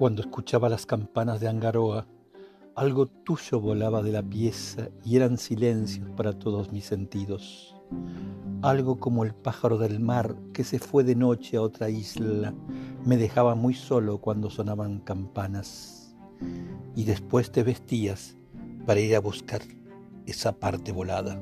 Cuando escuchaba las campanas de Angaroa, algo tuyo volaba de la pieza y eran silencios para todos mis sentidos. Algo como el pájaro del mar que se fue de noche a otra isla me dejaba muy solo cuando sonaban campanas. Y después te vestías para ir a buscar esa parte volada.